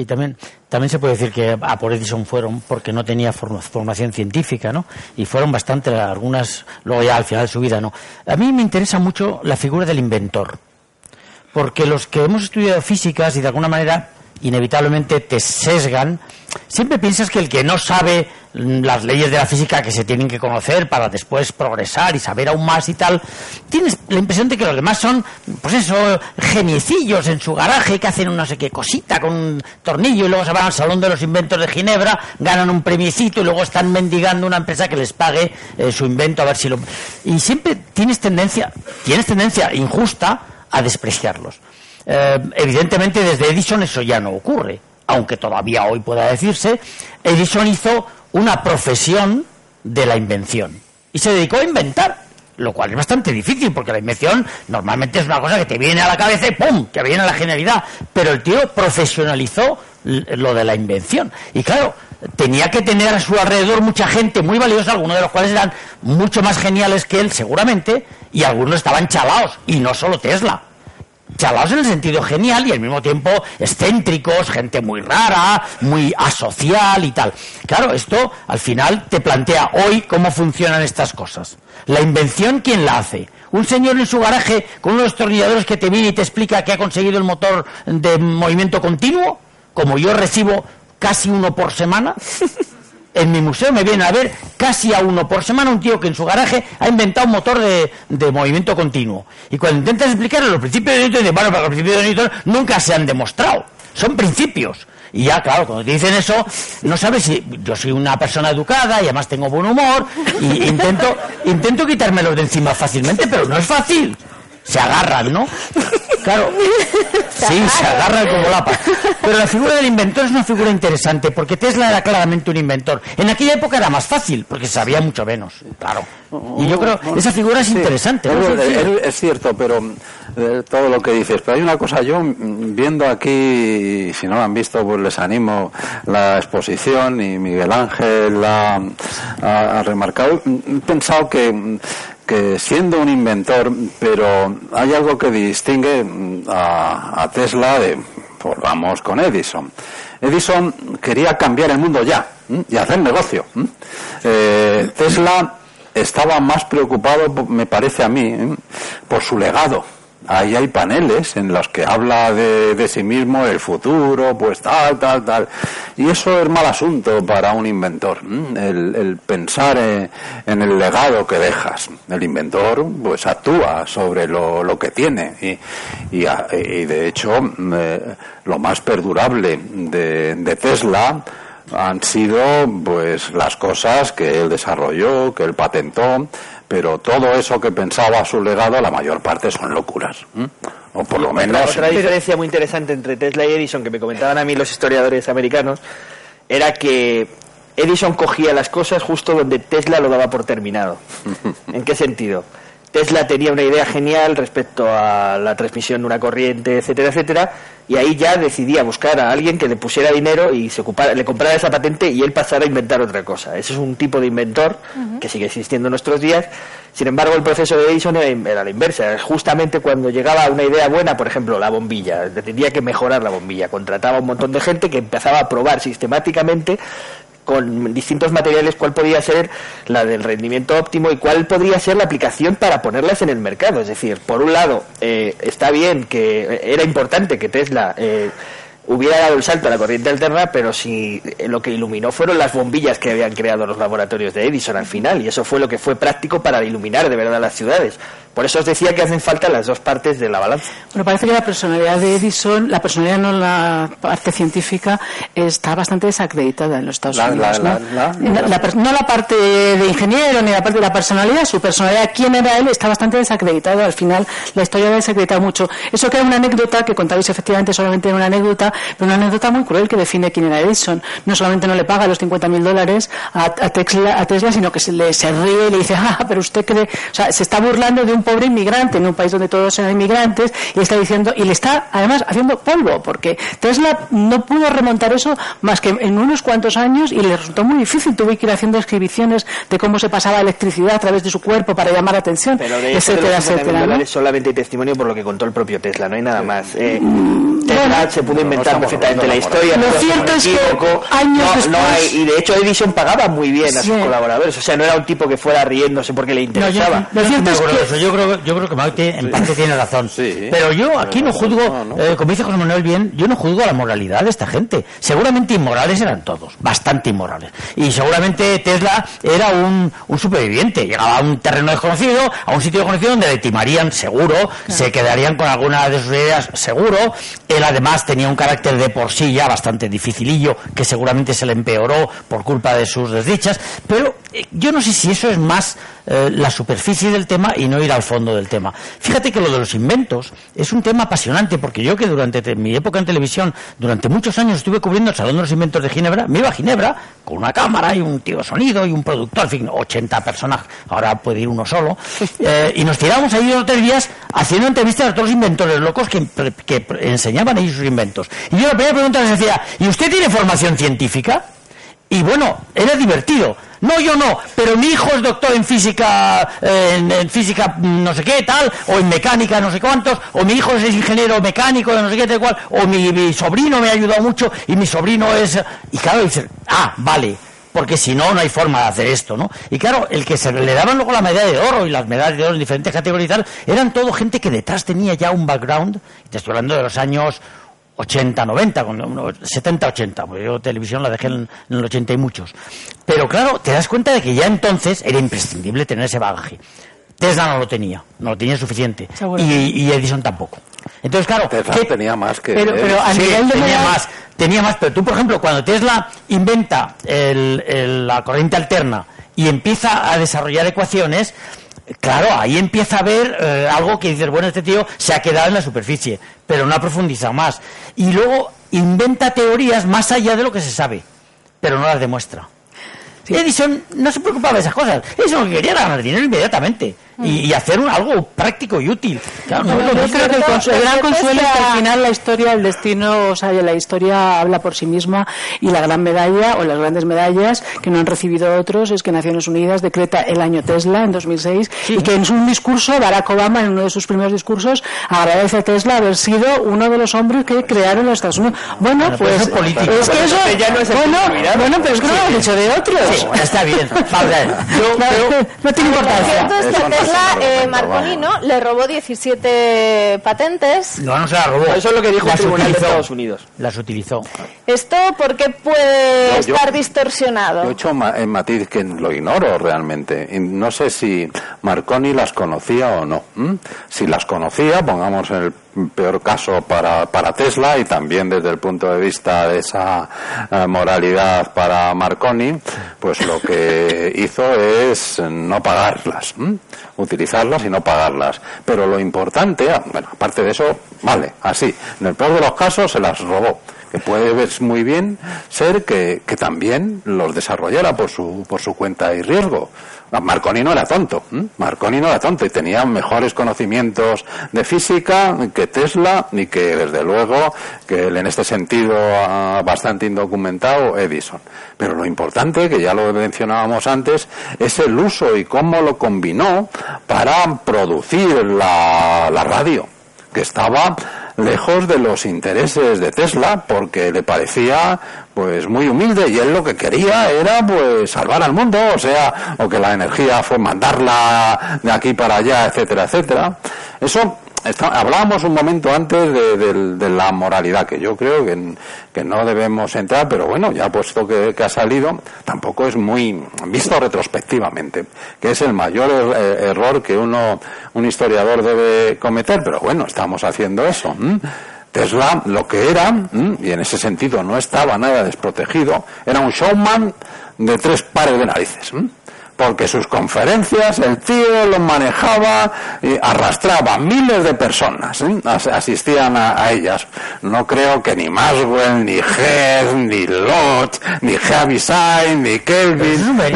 Sí, también, también se puede decir que a por Edison fueron porque no tenía formación científica, ¿no? Y fueron bastante, algunas, luego ya al final de su vida, ¿no? A mí me interesa mucho la figura del inventor. Porque los que hemos estudiado físicas y de alguna manera inevitablemente te sesgan, siempre piensas que el que no sabe las leyes de la física que se tienen que conocer para después progresar y saber aún más y tal, tienes la impresión de que los demás son, pues eso, geniecillos en su garaje que hacen una no sé qué cosita con un tornillo y luego se van al Salón de los Inventos de Ginebra, ganan un premiecito y luego están mendigando una empresa que les pague eh, su invento a ver si lo... Y siempre tienes tendencia, tienes tendencia injusta a despreciarlos. Eh, evidentemente desde Edison eso ya no ocurre, aunque todavía hoy pueda decirse, Edison hizo una profesión de la invención. Y se dedicó a inventar, lo cual es bastante difícil porque la invención normalmente es una cosa que te viene a la cabeza y ¡pum! que viene a la genialidad, pero el tío profesionalizó lo de la invención. Y claro, tenía que tener a su alrededor mucha gente muy valiosa, algunos de los cuales eran mucho más geniales que él seguramente y algunos estaban chalaos y no solo Tesla chalados en el sentido genial y al mismo tiempo excéntricos, gente muy rara, muy asocial y tal. Claro, esto al final te plantea hoy cómo funcionan estas cosas. La invención, ¿quién la hace? Un señor en su garaje con unos tornilladores que te viene y te explica que ha conseguido el motor de movimiento continuo, como yo recibo casi uno por semana. en mi museo me viene a ver casi a uno por semana un tío que en su garaje ha inventado un motor de, movimiento continuo. Y cuando intentas explicarle los principios de Newton, bueno, pero los principios de Newton nunca se han demostrado. Son principios. Y ya, claro, cuando te dicen eso, no sabes si yo soy una persona educada y además tengo buen humor y intento, intento quitármelos de encima fácilmente, pero no es fácil se agarran, ¿no? Claro, sí, se agarran como lapa. Pero la figura del inventor es una figura interesante, porque Tesla era claramente un inventor. En aquella época era más fácil, porque sabía mucho menos, claro. Y yo creo que esa figura es interesante. Es, cierto, pero eh, todo lo que dices. Pero hay una cosa, yo mm, viendo aquí, si no lo han visto, pues les animo la exposición y Miguel Ángel la ha remarcado. He pensado que que siendo un inventor, pero hay algo que distingue mm, a, Tesla de, pues vamos con Edison. Edison quería cambiar el mundo ya y hacer negocio. Eh, Tesla estaba más preocupado, me parece a mí, por su legado ahí hay paneles en los que habla de, sí mismo, el futuro, pues tal, tal, tal. Y eso es mal asunto para un inventor, el, pensar en, el legado que dejas. El inventor, pues actúa sobre lo, que tiene. Y, de hecho, lo más perdurable de, de Tesla, han sido pues las cosas que él desarrolló, que él patentó, pero todo eso que pensaba su legado, la mayor parte son locuras. O por lo menos. Otra, diferencia muy interesante entre Tesla y Edison, que me comentaban a mí los historiadores americanos, era que Edison cogía las cosas justo donde Tesla lo daba por terminado. ¿En qué sentido? Tesla tenía una idea genial respecto a la transmisión de una corriente, etcétera, etcétera, y ahí ya decidía buscar a alguien que le pusiera dinero y se ocupara, le comprara esa patente y él pasara a inventar otra cosa. Ese es un tipo de inventor que sigue existiendo en nuestros días. Sin embargo, el proceso de Edison era la inversa. Justamente cuando llegaba una idea buena, por ejemplo, la bombilla, tenía que mejorar la bombilla. Contrataba a un montón de gente que empezaba a probar sistemáticamente con distintos materiales cuál podría ser la del rendimiento óptimo y cuál podría ser la aplicación para ponerlas en el mercado. Es decir, por un lado, eh, está bien que era importante que Tesla eh, hubiera dado el salto a la corriente alterna, pero si eh, lo que iluminó fueron las bombillas que habían creado los laboratorios de Edison al final, y eso fue lo que fue práctico para iluminar de verdad las ciudades. Por eso os decía que hacen falta las dos partes de la balanza. Bueno, parece que la personalidad de Edison, la personalidad no la parte científica, está bastante desacreditada en los Estados Unidos. ¿no? La, la parte de ingeniero ni la parte de la personalidad, su personalidad, quién era él, está bastante desacreditado. Al final, la historia ha desacreditado mucho. Eso queda una anécdota que contabais efectivamente solamente una anécdota, pero una anécdota muy cruel que define quién era Edison. No solamente no le paga los 50.000 dólares a, Tesla, a Tesla, sino que se, le, se ríe y le dice, ah, pero usted cree, o sea, se está burlando de un un pobre inmigrante en un país donde todos eran inmigrantes y está diciendo, y le está además haciendo polvo, porque Tesla no pudo remontar eso más que en unos cuantos años y le resultó muy difícil. Tuve que ir haciendo descripciones de cómo se pasaba electricidad a través de su cuerpo para llamar la atención, Pero de etcétera, etcétera. ¿no? solamente testimonio por lo que contó el propio Tesla, no hay nada más. Eh, Tesla se pudo inventar no perfectamente la historia. Lo cierto es que años no, no después- hay- y de hecho Edison pagaba muy bien a sus Sí. colaboradores, o sea, no era un tipo que fuera riéndose porque le No, yo, interesaba. yo Lo cierto es acuerdo que- de eso. Yo creo, yo creo que Maite en parte tiene razón. Sí. Pero yo aquí no juzgo, No, no. eh, como dice José Manuel bien, yo no juzgo la moralidad de esta gente. Seguramente inmorales eran todos, bastante inmorales. Y seguramente Tesla era un, un superviviente. Llegaba a un terreno desconocido, a un sitio desconocido donde le timarían seguro, se quedarían con alguna de sus ideas seguro. Él además tenía un carácter de por sí ya bastante dificilillo, que seguramente se le empeoró por culpa de sus desdichas. Pero eh, yo no sé si eso es más eh, la superficie del tema y no ir al fondo del tema. Fíjate que lo de los inventos es un tema apasionante porque yo que durante te- mi época en televisión, durante muchos años estuve cubriendo el Salón de los Inventos de Ginebra, me iba a Ginebra con una cámara y un tío sonido y un productor, en fin, 80 personas, ahora puede ir uno solo, eh, y nos tirábamos ahí dos o tres días haciendo entrevistas a todos los inventores locos que, enseñaban ellos sus inventos. Y yo la primera pregunta les decía, ¿y usted tiene formación científica? Y bueno, era divertido. No, yo no, pero mi hijo es doctor en física, eh, en, física mm, no sé qué, tal, o en mecánica no sé cuántos, o mi hijo es ingeniero mecánico de no sé qué, tal cual, o mi, sobrino me ha ayudado mucho y mi sobrino es... Y claro, dices, ah, vale, porque si no, no hay forma de hacer esto, ¿no? Y claro, el que se le daban luego la medalla de oro y las medallas de oro en diferentes categorías eran todo gente que detrás tenía ya un background, te estoy hablando de los años 80, 90, con- no, 70, 80, porque yo televisión la dejé en, en el 80 y muchos. Pero claro, te das cuenta de que ya entonces era imprescindible tener ese bagaje. Tesla no lo tenía, no lo tenía suficiente. Y, y Edison tampoco. Entonces, claro, Tesla ¿qué- tenía más que Pero- pero a Sí, nivel de tenía más, tenía más, pero tú, por ejemplo, cuando Tesla inventa el- el- la corriente alterna y empieza a desarrollar ecuaciones, claro, ahí empieza a ver eh, algo que dices, bueno, este tío se ha quedado en la superficie, pero no ha profundizado más. Y luego inventa teorías más allá de lo que se sabe, pero no las demuestra. Edison no se preocupaba de esas cosas. Edison quería ganar dinero inmediatamente y, y hacer un- algo práctico y útil. Claro, no es lo Yo creo que el, consuelo, el gran Pero consuelo es que al final la historia, el destino, o sea, la historia habla por sí misma y la gran medalla o las grandes medallas que no han recibido otros es que Naciones Unidas decreta el año Tesla en 2006 y que en un discurso Barack Obama en uno de sus primeros discursos agradece a Tesla haber sido uno de los hombres que crearon los Estados Unidos. Bueno, pues eso es político. es que eso Pero ya no es el bueno, bueno, pero es que no lo han dicho de otros. Sí, bueno, está bien. Ver. Yo, No, no tiene importancia. Un eh. Le robó 17 patentes. no, no se la robó. Eso es lo que dijo el Las Tribunal de utilizó. Estados Unidos. Las utilizó. ¿Esto por qué puede No, yo- estar distorsionado? Yo he hecho ma- en matiz que lo ignoro realmente. Y no sé si Marconi las conocía o no. ¿m? Si las conocía, pongamos en el peor caso para, para Tesla y también desde el punto de vista de esa eh, moralidad para Marconi, pues lo que hizo es no pagarlas, utilizarlas y no pagarlas. Pero lo importante, ah, bueno, aparte de eso, vale, así. En el peor de los casos se las robó que puede ver muy bien ser que, que también los desarrollara por su, por su cuenta y riesgo. Ah, Marconi no era tonto. Marconi no era tonto y tenía mejores conocimientos de física que Tesla y que desde luego que en este sentido ah, bastante indocumentado Edison. Pero lo importante, que ya lo mencionábamos antes, es el uso y cómo lo combinó para producir la, la radio que estaba lejos de los intereses de Tesla porque le parecía pues muy humilde y él lo que quería era pues salvar al mundo, o sea, o que la energía fue mandarla de aquí para allá, etcétera, etcétera. Eso está- hablábamos un momento antes de, de- la moralidad, que yo creo que, no debemos entrar, pero bueno, ya puesto que, ha salido, tampoco es muy visto retrospectivamente, que es el mayor er- eh, error que uno, un historiador debe cometer, pero bueno, estamos haciendo eso. Tesla lo que era, y en ese sentido no estaba nada desprotegido, era un showman de tres pares de narices. Porque sus conferencias el tío lo manejaba y arrastraba miles de personas, ¿eh? asistían a, ellas. No creo que ni Maswell, ni Hess, ni Lodge, ni Javisay, ni Kelvin. Es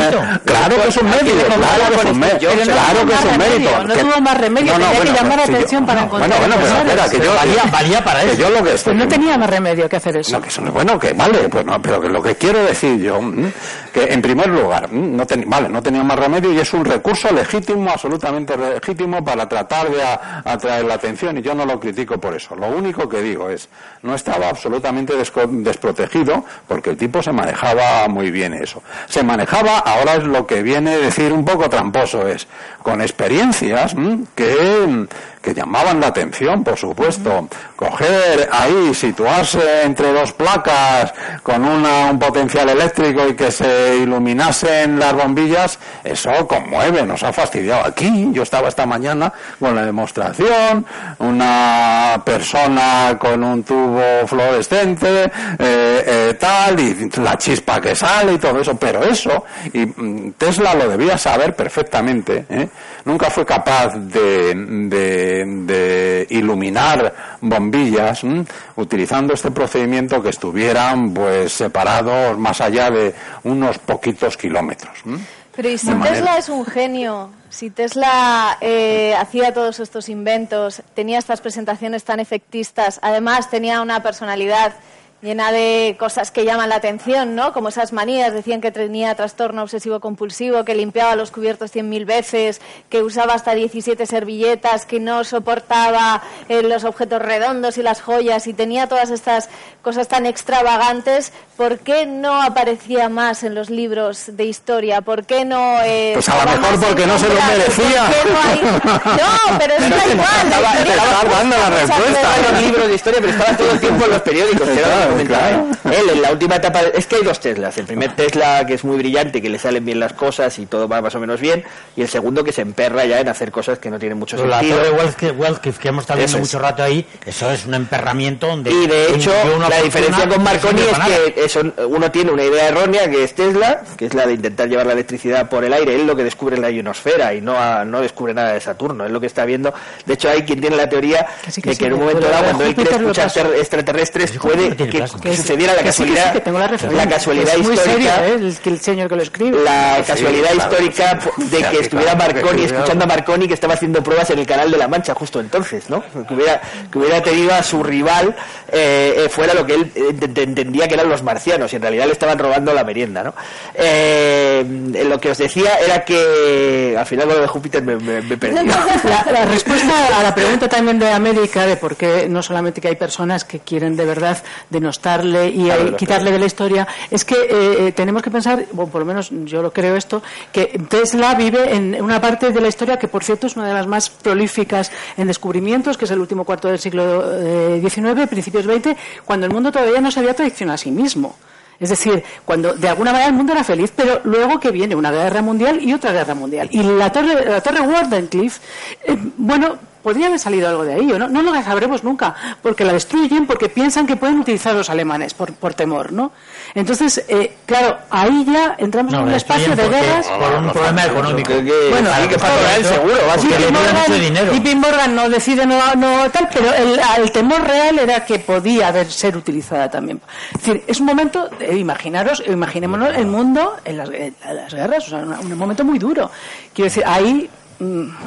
claro que es un mérito, claro que es un mérito. Claro que es un mérito. No tuvo más remedio, tenía que llamar la atención para encontrar. Bueno, bueno, pero espera, que yo. Valía, valía para eso. Yo lo que pues no tenía más remedio que hacer eso. No, que bueno, que vale, pues no, pero que lo que quiero decir yo, que en primer lugar, no vale, no tenía más remedio y es un recurso legítimo, absolutamente legítimo para tratar de atraer la atención y yo no lo critico por eso. Lo único que digo es, no estaba absolutamente desprotegido porque el tipo se manejaba muy bien eso. Se manejaba, ahora es lo que viene a decir un poco tramposo, es con experiencias que que llamaban la atención, por supuesto. Coger ahí, situarse entre dos placas con una, un potencial eléctrico y que se iluminasen las bombillas, eso conmueve, nos ha fastidiado. Aquí, yo estaba esta mañana con la demostración, una persona con un tubo fluorescente, eh, eh, tal, y la chispa que sale y todo eso, pero eso, y mm, Tesla lo debía saber perfectamente, ¿eh? nunca fue capaz de de, iluminar bombillas utilizando este procedimiento que estuvieran pues separados más allá de unos poquitos kilómetros. Pero ¿y si Tesla es un genio? Si Tesla eh, hacía todos estos inventos, tenía estas presentaciones tan efectistas, además tenía una personalidad llena de cosas que llaman la atención, ¿no? Como esas manías, decían que tenía trastorno obsesivo compulsivo, que limpiaba los cubiertos cien mil veces, que usaba hasta 17 servilletas, que no soportaba eh, los objetos redondos y las joyas y tenía todas estas cosas tan extravagantes, ¿por qué no aparecía más en los libros de historia? ¿Por qué no eh, Pues a lo mejor porque no se lo merecía. No, pero es igual. Estaba, dando la respuesta. en los libros de historia, pero estaba todo el tiempo en los periódicos. Él en la última etapa, es que hay dos Teslas. El primer Tesla que es muy brillante, que le salen bien las cosas y todo va más o menos bien, y el segundo que se emperra ya en hacer cosas que no tienen mucho sentido. La torre que, que hemos estado viendo mucho rato ahí, eso es un emperramiento donde... Y de hecho, la diferencia con Marconi es que eso, uno tiene una idea errónea que es Tesla, que es la de intentar llevar la electricidad por el aire, él lo que descubre en la ionosfera y no, no descubre nada de Saturno, es lo que está viendo. De hecho, hay quien tiene la teoría de que en un momento dado, cuando él quiere escuchar extraterrestres, puede que, sucediera la casualidad, la, casualidad histórica, ¿eh? el, señor que lo escribe. La casualidad histórica de que estuviera Marconi, escuchando a Marconi que estaba haciendo pruebas en el canal de la Mancha justo entonces, ¿no? Que hubiera, que hubiera tenido a su rival eh, eh, fuera lo que él entendía que eran los marcianos y en realidad le estaban robando la merienda, ¿no? lo que os decía era que al final lo de Júpiter me, me, perdí. La, la respuesta a la pregunta también de América de por qué no solamente que hay personas que quieren de verdad denostarle y quitarle de la historia, es que eh, eh, tenemos que pensar, bueno, por lo menos yo lo creo esto, que Tesla vive en una parte de la historia que, por cierto, es una de las más prolíficas en descubrimientos, que es el último cuarto del siglo XIX, eh, principios XX, cuando el mundo todavía no se había traicionado a sí mismo. Es decir, cuando de alguna manera el mundo era feliz, pero luego que viene una guerra mundial y otra guerra mundial. Y la torre, la torre Wardenclyffe, bueno, podría haber salido algo de ahí, ¿no? No lo sabremos nunca, porque la destruyen, porque piensan que pueden utilizar los alemanes por, por temor, ¿no? Entonces, eh, claro, ahí ya entramos en un espacio de guerras. Por un problema económico. bueno, hay que pagar el seguro, básicamente. Y Pim Morgan no decide no, no tal, pero el, temor real era que podía haber ser utilizada también. Es decir, es un momento, eh, imaginaros, imaginémonos el mundo en las, guerras, o sea, un momento muy duro. Quiero decir, ahí.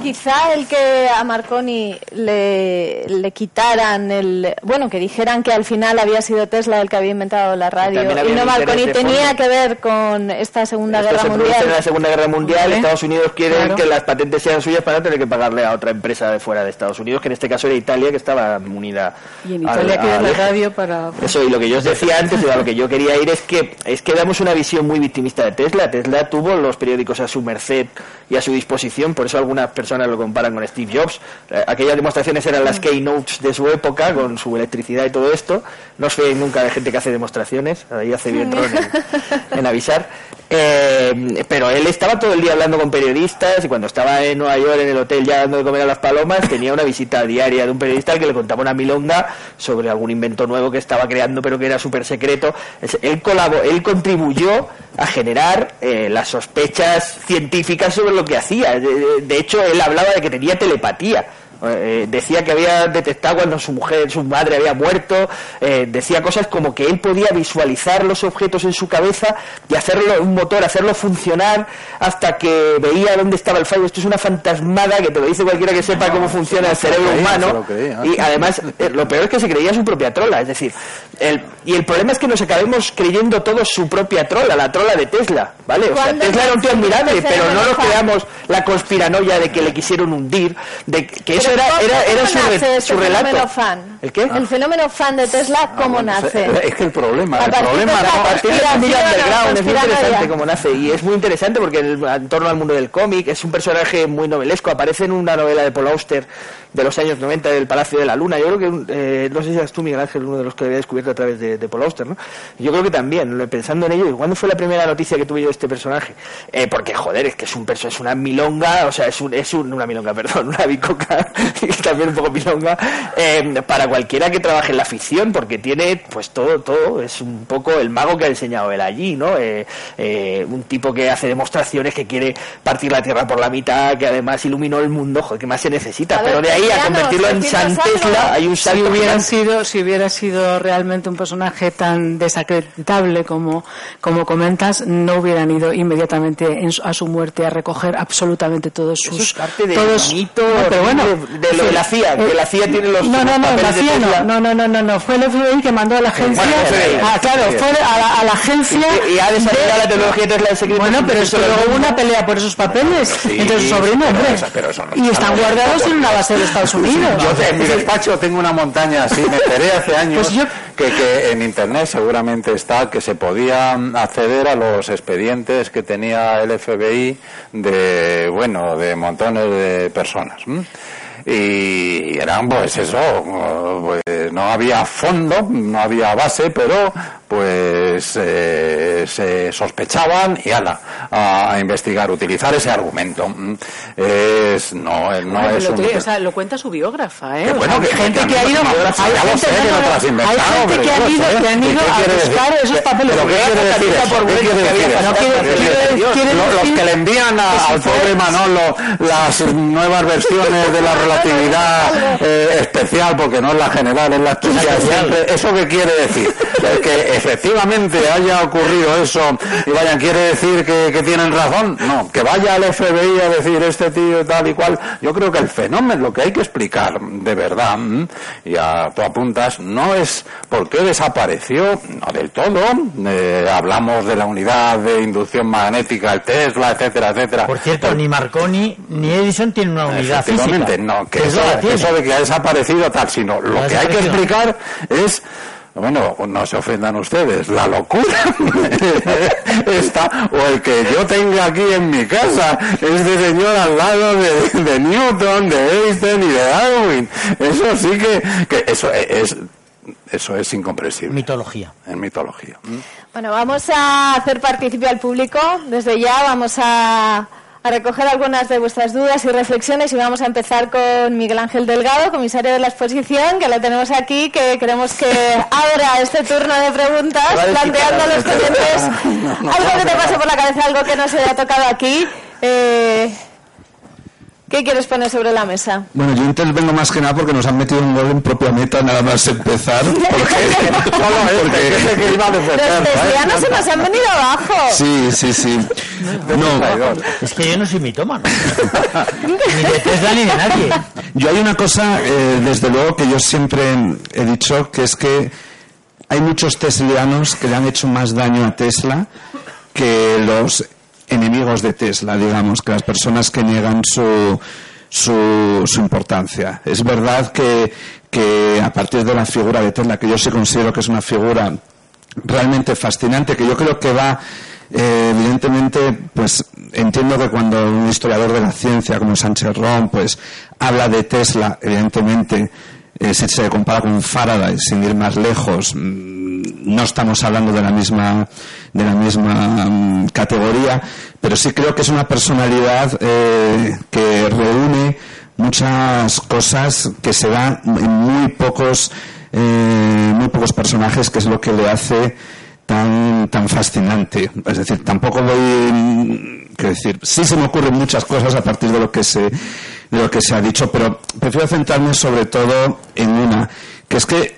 Quizá el que a Marconi le, le, quitaran el. Bueno, que dijeran que al final había sido Tesla el que había inventado la radio y no Marconi tenía que ver con esta Segunda Guerra Mundial. En la Segunda Guerra Mundial, Estados Unidos quiere que las patentes sean suyas para no tener que pagarle a otra empresa de fuera de Estados Unidos, que en este caso era Italia, que estaba unida. Y en Italia queda la radio para. Eso, y lo que yo os decía antes, y a lo que yo quería ir, es que, es que damos una visión muy victimista de Tesla. Tesla tuvo los periódicos a su merced y a su disposición, por eso algunas personas lo comparan con Steve Jobs. Eh, aquellas demostraciones eran las keynotes de su época, con su electricidad y todo esto. No sé nunca de gente que hace demostraciones, ahí hace bien Ron en, avisar. Eh, pero él estaba todo el día hablando con periodistas y cuando estaba en Nueva York en el hotel ya dando de comer a las palomas tenía una visita diaria de un periodista que le contaba una milonga sobre algún invento nuevo que estaba creando pero que era súper secreto. Él, él contribuyó a generar eh, las sospechas científicas sobre lo que hacía. de hecho, él hablaba de que tenía telepatía eh, decía que había detectado cuando su mujer, su madre había muerto, eh, decía cosas como que él podía visualizar los objetos en su cabeza y hacerlo un motor, hacerlo funcionar hasta que veía dónde estaba el fallo. Esto es una fantasmada que te lo dice cualquiera que sepa cómo funciona el cerebro humano. Y además, eh, lo peor es que se creía su propia trola. Es decir, el, y el problema es que nos acabemos creyendo todos su propia trola, la trola de Tesla. ¿Vale? O sea, Tesla era un tío admirable, pero no nos creamos la conspiranoia de que le quisieron hundir, de que era, era, era su, su relato. Fan? ¿El qué? El fenómeno fan de Tesla, ¿cómo nace? Es que el problema, el problema no, a partir de underground, es muy interesante cómo nace y es muy interesante porque en torno al mundo del cómic es un personaje muy novelesco, aparece en una novela de Paul Auster de los años 90 del Palacio de la Luna. Yo creo que, eh, no sé si eres tú, Miguel Ángel, uno de los que había descubierto a través de, Paul Auster, ¿no? Yo creo que también, pensando en ello, ¿cuándo fue la primera noticia que tuve yo de este personaje? Eh, porque, joder, es que es un perso es una milonga, o sea, es, un, es un, una milonga, perdón, una bicoca, y también un poco milonga, eh, para cualquiera que trabaje en la ficción, porque tiene, pues todo, todo, es un poco el mago que ha enseñado él allí, ¿no? un tipo que hace demostraciones, que quiere partir la Tierra por la mitad, que además iluminó el mundo, joder, ¿qué más se necesita? Pero de ahí a convertirlo en San Tesla hay un salto. Si hubiera, sido, si hubiera sido realmente un personaje tan desacreditable como, como comentas, no hubieran ido inmediatamente a su muerte a recoger absolutamente todos sus. Eso es parte todos, mito, pero bueno, de, lo de la CIA, que la CIA tiene los. No, no, no, la CIA no, no, no, no, no, fue el FBI que mandó a la agencia. ah, claro, fue a la, a la agencia. Y, ha desarrollado la tecnología Tesla de secreto. Bueno, pero esto luego hubo una pelea por esos papeles entre su sobrino, hombre. Y están guardados en una base de Estados Unidos. Yo en mi despacho tengo una montaña así, me enteré hace años pues que, que en internet seguramente está que se podía acceder a los expedientes que tenía el FBI de, bueno, de montones de personas y eran pues eso pues no había fondo no había base pero pues eh, se sospechaban y ala a, investigar utilizar ese argumento. Es no, no es lo, un... o sea, lo cuenta su biógrafa ¿eh? bueno, que, gente que, ha ido hay gente, que ha ido que han ido a buscar esos papeles ¿Pero qué quiere decir ¿Qué quiere decir los que le envían al pobre Manolo las nuevas versiones de la relatividad eh, especial porque no es la general es la especial eso qué quiere decir que efectivamente haya ocurrido eso y vayan, ¿quiere decir que, tienen razón? No, que vaya al FBI a decir este tío tal y cual. Yo creo que el fenómeno, lo que hay que explicar de verdad, y a tú apuntas, no es por qué desapareció, no del todo. Eh, hablamos de la unidad de inducción magnética, el Tesla, etcétera, etcétera. Por cierto, ni Marconi ni Edison tienen una unidad física. no, que eso, eso, de que ha desaparecido tal, sino lo que hay que explicar es bueno, no se ofendan ustedes, la locura está, o el que yo tenga aquí en mi casa, este señor al lado de, Newton, de Einstein y de Darwin. Eso sí que, que eso es, eso es incomprensible. Mitología. En mitología. Bueno, vamos a hacer participar al público. Desde ya vamos a a recoger algunas de vuestras dudas y reflexiones y vamos a empezar con Miguel Ángel Delgado, comisario de la exposición, que le tenemos aquí, que queremos que abra este turno de preguntas, planteando a los clientes algo que te pase por la cabeza, algo que no se haya tocado aquí. Eh, ¿Qué quieres poner sobre la mesa? Bueno, yo intervengo más que nada porque nos han metido un gol en propia meta nada más empezar. Porque, porque los no se nos han venido abajo. Sí, sí, sí. No, es que yo no soy mitómano. ni de Tesla ni de nadie. Yo hay una cosa, eh, desde luego, que yo siempre he dicho, que es que hay muchos teslianos que le han hecho más daño a Tesla que los enemigos de Tesla, digamos, que las personas que niegan su, su, su importancia. Es verdad que, que a partir de la figura de Tesla, que yo sí considero que es una figura realmente fascinante, que yo creo que va eh, evidentemente, pues entiendo que cuando un historiador de la ciencia como Sánchez Ron, pues habla de Tesla, evidentemente, eh, si se compara con Faraday, sin ir más lejos, mm, no estamos hablando de la misma, de la misma mm, categoría, pero sí creo que es una personalidad eh, que reúne muchas cosas que se dan en muy pocos, eh, muy pocos personajes, que es lo que le hace tan, tan fascinante. Es decir, tampoco voy, que decir, sí se me ocurren muchas cosas a partir de lo que se, de lo que se ha dicho, pero prefiero centrarme sobre todo en una, que es que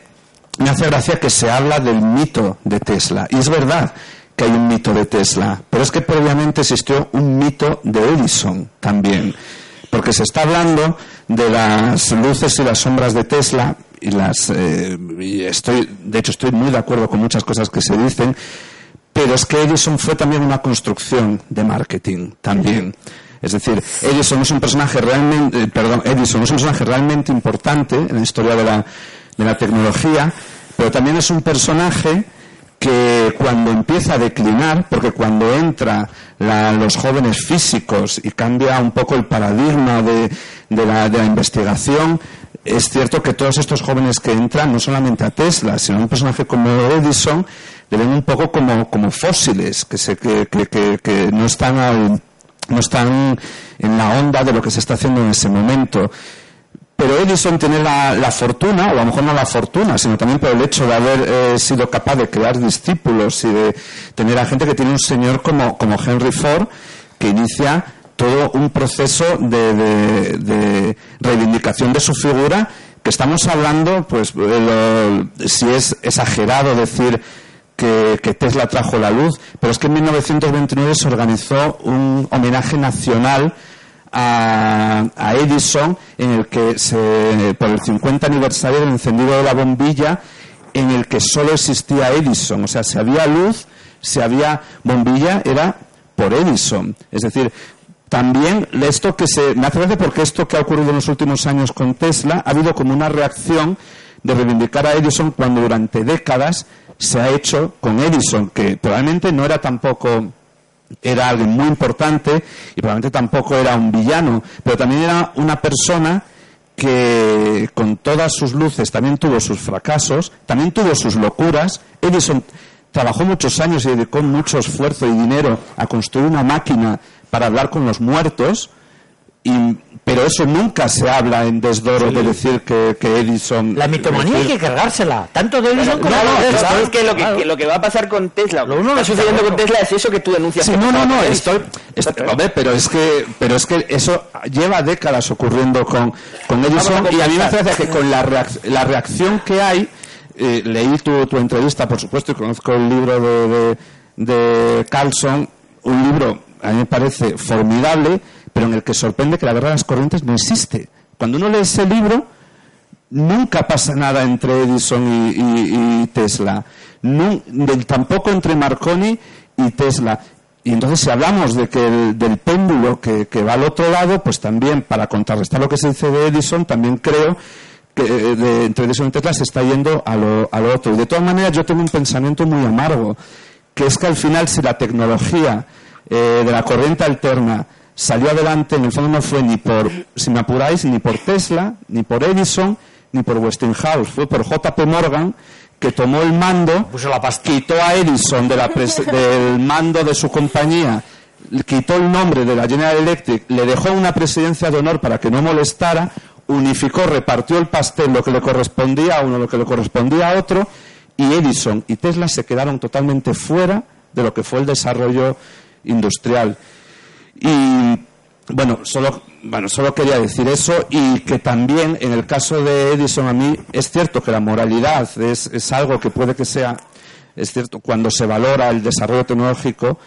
me hace gracia que se habla del mito de Tesla. Y es verdad que hay un mito de Tesla, pero es que previamente existió un mito de Edison también. Porque se está hablando de las luces y las sombras de Tesla, y las eh, y estoy de hecho estoy muy de acuerdo con muchas cosas que se dicen pero es que Edison fue también una construcción de marketing también es decir, Edison es un personaje realmente, eh, perdón, Edison es un personaje realmente importante en la historia de la, de la tecnología, pero también es un personaje que cuando empieza a declinar, porque cuando entra los jóvenes físicos y cambia un poco el paradigma de, la, de, la, investigación, es cierto que todos estos jóvenes que entran, no solamente a Tesla, sino a un personaje como Edison, le ven un poco como, como fósiles, que, se, que, que, que no están al, no están en la onda de lo que se está haciendo en ese momento. Pero Edison tiene la, fortuna, o a lo mejor no la fortuna, sino también por el hecho de haber eh, sido capaz de crear discípulos y de tener a gente que tiene un señor como, como Henry Ford, que inicia todo un proceso de, reivindicación de su figura, que estamos hablando, pues, si es exagerado decir que, Tesla trajo la luz, pero es que en 1929 se organizó un homenaje nacional a, Edison en el que se, por el 50 aniversario del encendido de la bombilla en el que solo existía Edison, o sea, si había luz, si había bombilla, era por Edison. Es decir, también esto que se me hace porque esto que ha ocurrido en los últimos años con Tesla ha habido como una reacción de reivindicar a Edison cuando durante décadas se ha hecho con Edison, que probablemente no era tampoco era alguien muy importante y probablemente tampoco era un villano, pero también era una persona que con todas sus luces también tuvo sus fracasos, también tuvo sus locuras. Edison trabajó muchos años y dedicó mucho esfuerzo y dinero a construir una máquina para hablar con los muertos y pero eso nunca se habla en desdoro de decir que, Edison... La mitomanía hay que cargársela, tanto de Edison como de Tesla. Es que lo, que, lo que va a pasar con Tesla, lo que está sucediendo con Tesla es eso que tú denuncias. Sí, no, no, no, estoy, pero es que pero es que eso lleva décadas ocurriendo con, con Edison y a mí me hace que con la, la reacción que hay, eh, leí tu, tu entrevista, por supuesto, y conozco el libro de, de, de Carlson, un libro a mí me parece formidable, pero en el que sorprende que la guerra de las corrientes no existe. Cuando uno lee ese libro, nunca pasa nada entre Edison y, Tesla, tampoco entre Marconi y Tesla. Y entonces, si hablamos de que del péndulo que, va al otro lado, pues también, para contrarrestar lo que se dice de Edison, también creo que de, entre Edison y Tesla se está yendo a lo, a lo otro. Y de todas maneras, yo tengo un pensamiento muy amargo, que es que al final, si la tecnología eh, de la corriente alterna salió adelante, en el fondo no fue ni por, si me apuráis, ni por Tesla, ni por Edison, ni por Westinghouse, fue por JP Morgan que tomó el mando, quitó a Edison del mando de su compañía, quitó el nombre de la General Electric, le dejó una presidencia de honor para que no molestara, unificó, repartió el pastel, lo que le correspondía a uno, lo que le correspondía a otro, y Edison y Tesla se quedaron totalmente fuera de lo que fue el desarrollo industrial. Y bueno, solo, bueno, solo quería decir eso y que también en el caso de Edison a mí es cierto que la moralidad es, es algo que puede que sea, es cierto, cuando se valora el desarrollo tecnológico,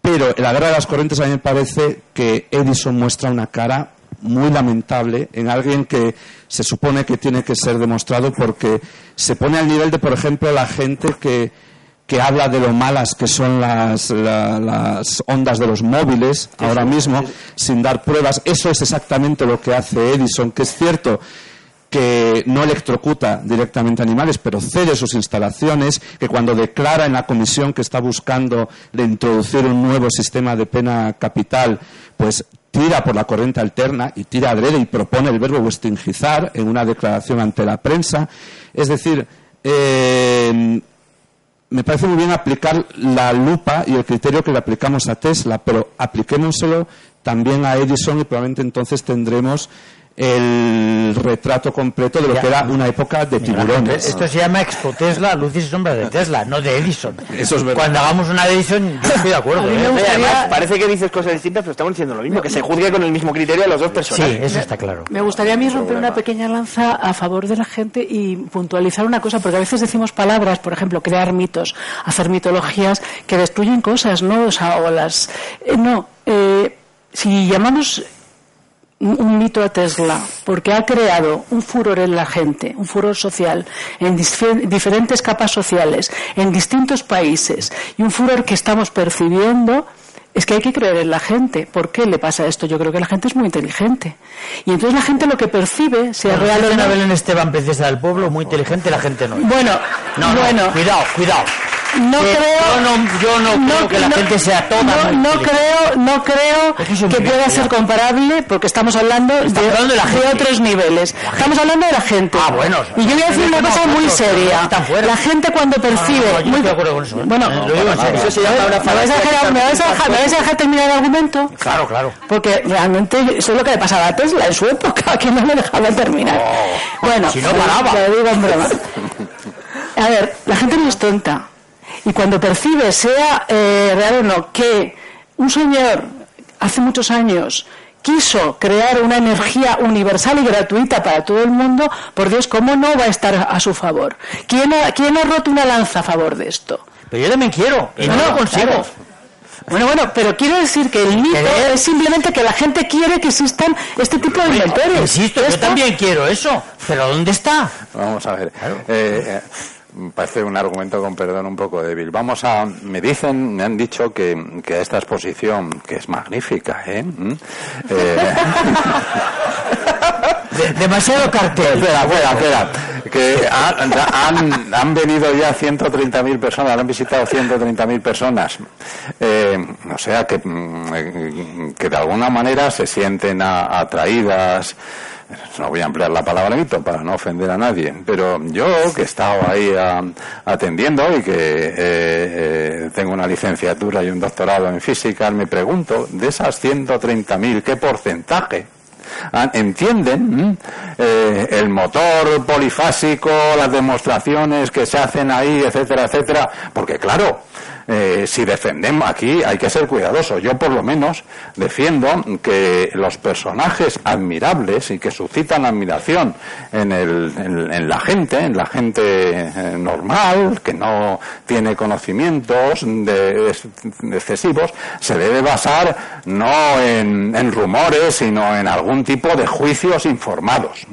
pero en la guerra de las corrientes a mí me parece que Edison muestra una cara muy lamentable en alguien que se supone que tiene que ser demostrado porque se pone al nivel de, por ejemplo, la gente que que habla de lo malas que son las, las ondas de los móviles ahora mismo, sin dar pruebas. Eso es exactamente lo que hace Edison, que es cierto que no electrocuta directamente animales, pero cede sus instalaciones, que cuando declara en la comisión que está buscando de introducir un nuevo sistema de pena capital, pues tira por la corriente alterna y tira adrede y propone el verbo westingizar en una declaración ante la prensa. Es decir, eh, me parece muy bien aplicar la lupa y el criterio que le aplicamos a Tesla, pero apliquémoselo también a Edison y probablemente entonces tendremos el retrato completo de lo que era una época de tiburones. Esto se llama Expo Tesla, luces y sombras de Tesla, no de Edison. Eso es verdad. Cuando hagamos una de Edison, yo estoy de acuerdo. ¿eh? Además, parece que dices cosas distintas, pero estamos diciendo lo mismo, que se juzgue con el mismo criterio a los dos personas. Sí, eso está claro. Me gustaría a mí romper una pequeña lanza a favor de la gente y puntualizar una cosa, porque a veces decimos palabras, por ejemplo, crear mitos, hacer mitologías que destruyen cosas, ¿no? O, sea, o las... eh, no, eh, si llamamos un mito a Tesla, porque ha creado un furor en la gente, un furor social, en dif- diferentes capas sociales, en distintos países, y un furor que estamos percibiendo, es que hay que creer en la gente. ¿Por qué le pasa esto? Yo creo que la gente es muy inteligente. Y entonces la gente lo que percibe, sea real o no... Belén Esteban, princesa del pueblo, muy inteligente, la gente no. es. Bueno, No, no, bueno, cuidado, cuidado. No creo... Yo no, yo no, creo que la no- gente sea toda no, creo no creo Es que pueda ser comparable porque estamos hablando de, Estamos hablando de la gente. otros niveles estamos hablando de la gente Ah, bueno, y yo voy a decir una cosa muy otros, seria la gente cuando percibe muy- ¿eh? bueno Eh, ¿me vais a dejar, me me terminar el argumento Claro, claro. porque realmente eso es lo que le pasaba a Tesla en su época, que no le dejaba terminar. bueno, si no paraba. A ver, la gente no es tonta. Y cuando percibe, sea eh, real o no, que un señor hace muchos años quiso crear una energía universal y gratuita para todo el mundo, por Dios, ¿cómo no va a estar a su favor? ¿Quién ha, quién ha roto una lanza a favor de esto? Pero yo también quiero, y no, No, lo consigo. claro. Bueno, bueno, pero quiero decir que el mito Querer- es simplemente que la gente quiere que existan este tipo de inventores. Insisto, yo también quiero eso. Pero ¿dónde está? Vamos a ver. Eh, eh, parece un argumento con perdón un poco débil. Vamos a. Me dicen, me han dicho que, que esta exposición, que es magnífica, ¿eh? ¿Mm? Eh, De- demasiado cartel. Espera, espera, espera. Que han, han, han venido ya 130.000 personas, han visitado 130.000 personas. Eh, o sea que, mm, eh, que de alguna manera se sienten a- atraídas. No voy a emplear la palabra mito para no ofender a nadie, pero yo que he estado ahí a- atendiendo y que eh, eh, tengo una licenciatura y un doctorado en física, me pregunto, de esas 130.000, ¿qué porcentaje Ah, entienden ¿m? Eh, el motor polifásico, las demostraciones que se hacen ahí, etcétera, etcétera, porque claro, eh, si defendemos aquí hay que ser cuidadosos. Yo por lo menos defiendo que los personajes admirables y que suscitan admiración en, el, en, en la gente, en la gente eh, normal, que no tiene conocimientos de- excesivos, se debe basar no en, en rumores, sino en algún tipo de juicios informados.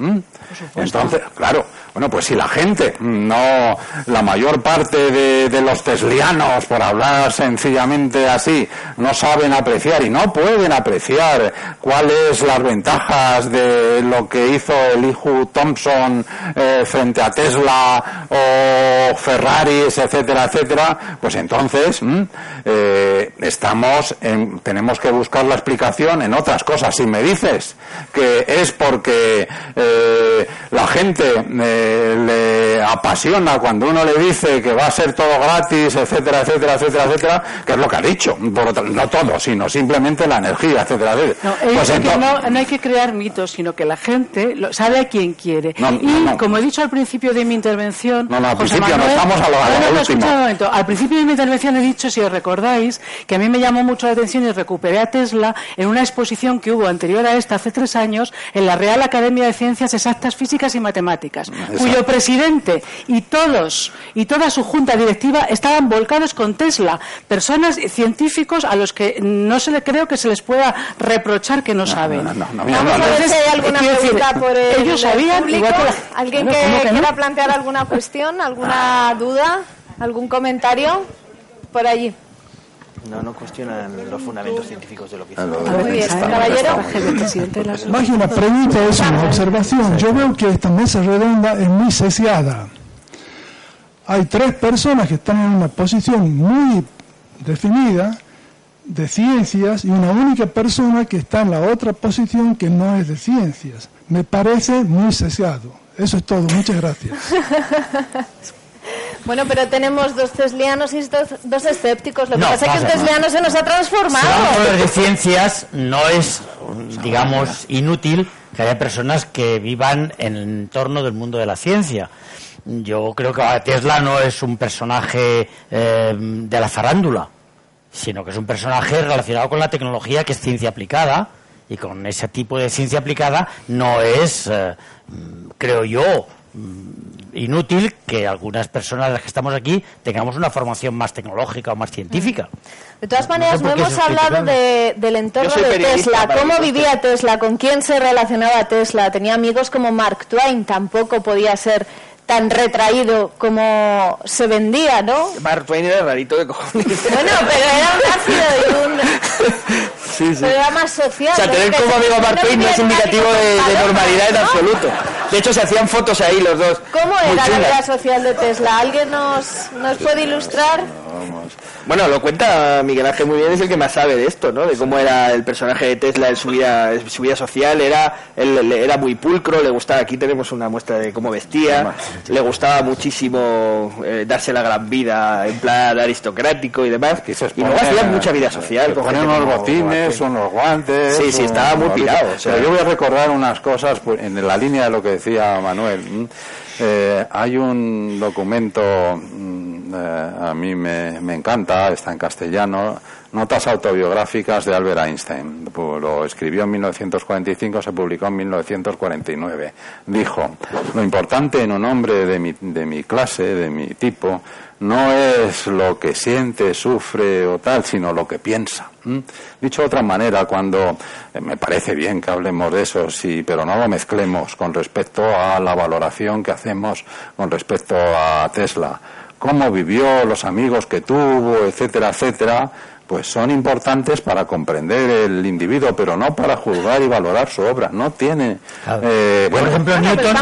Entonces, claro, bueno, pues si la gente, no, la mayor parte de, los teslianos, por hablar sencillamente así, no saben apreciar y no pueden apreciar cuáles las ventajas de lo que hizo el hijo Thompson eh, frente a Tesla o Ferraris, etcétera, etcétera, pues entonces ¿m? eh, estamos en, tenemos que buscar la explicación en otras cosas. Si me dices que es porque eh, la gente eh, le apasiona cuando uno le dice que va a ser todo gratis, etcétera, etcétera, etcétera, etcétera, que es lo que ha dicho, por otra- no todo, sino simplemente la energía, etcétera, etcétera. No, Pues entonces- no, no hay que crear mitos, sino que la gente lo, sabe a quién quiere. No, y no, no. como he dicho al principio de mi intervención, No, no, al José principio no, Manuel- estamos a lo- a lo No, no, no, último. un momento. Al principio de mi intervención he dicho, si os recordáis, que a mí me llamó mucho la atención y recuperé a Tesla en una exposición que hubo anterior a esta, hace tres años, en la Real Academia de Ciencias Exactas, Físicas y Matemáticas, cuyo presidente y todos y toda su junta directiva estaban volcados con Tesla, personas científicos a los que no se le creo que se les pueda reprochar que no, saben. no, no, no, Vamos no, a ver no. si hay alguna pregunta por el ellos sabían, público. la- ¿Alguien que ¿cómo que no? quiera plantear alguna cuestión, alguna duda, algún comentario? Por allí. No, no cuestionan los fundamentos científicos de lo que Ah, hicieron. lo de- Muy bien, caballero. Más que una pregunta es una observación. Yo veo que esta mesa redonda es muy sesgada. Hay tres personas que están en una posición muy definida de ciencias y una única persona que está en la otra posición que no es de ciencias. Me parece muy sesgado. Eso es todo. Muchas gracias. Bueno, pero tenemos dos teslianos y dos, escépticos. Lo que pasa es que el tesliano se nos ha transformado. Si de ciencias, no es, digamos, inútil que haya personas que vivan en el entorno del mundo de la ciencia. Yo creo que Tesla no es un personaje eh, de la farándula, sino que es un personaje relacionado con la tecnología que es ciencia aplicada y con ese tipo de ciencia aplicada no es, eh, creo yo, inútil que algunas personas las que estamos aquí tengamos una formación más tecnológica o más científica. De todas maneras, no, hemos hablado del entorno de Tesla, cómo vivía Tesla, con quién se relacionaba Tesla. Tenía amigos como Mark Twain, tampoco podía ser tan retraído como se vendía, ¿no? Mark Twain era rarito de cojones. Bueno, pero era un ácido y un... Sí, sí. Pero era más social. O sea, tener como amigo a Mark Twain no es indicativo de, normalidad en absoluto. De hecho, se hacían fotos ahí los dos. ¿Cómo era la vida social de Tesla? ¿Alguien nos, nos puede ilustrar? Bueno, lo cuenta Miguel Ángel muy bien, es el que más sabe de esto, ¿no? De cómo era el personaje de Tesla en su vida, su vida social, era, él, era muy pulcro, le gustaba, aquí tenemos una muestra de cómo vestía, le gustaba muchísimo eh, darse la gran vida en plan aristocrático y demás, y luego hacía mucha vida social. Poner unos botines, unos guantes... Sí, sí, estaba muy pirado. Pero yo voy a recordar unas cosas pues, en la línea de lo que decía Manuel. Eh, hay un documento, mm, eh, a mí me, me, encanta, está en castellano, Notas autobiográficas de Albert Einstein. Lo escribió en 1945, se publicó en 1949. Dijo, lo importante en un hombre de mi, de mi clase, de mi tipo, no es lo que siente, sufre o tal, sino lo que piensa. Dicho de otra manera, cuando eh, me parece bien que hablemos de eso, sí, pero no lo mezclemos con respecto a la valoración que hacemos con respecto a Tesla, cómo vivió, los amigos que tuvo, etcétera, etcétera pues son importantes para comprender el individuo, pero no para juzgar y valorar su obra. No tiene. Eh, por ejemplo, Newton, era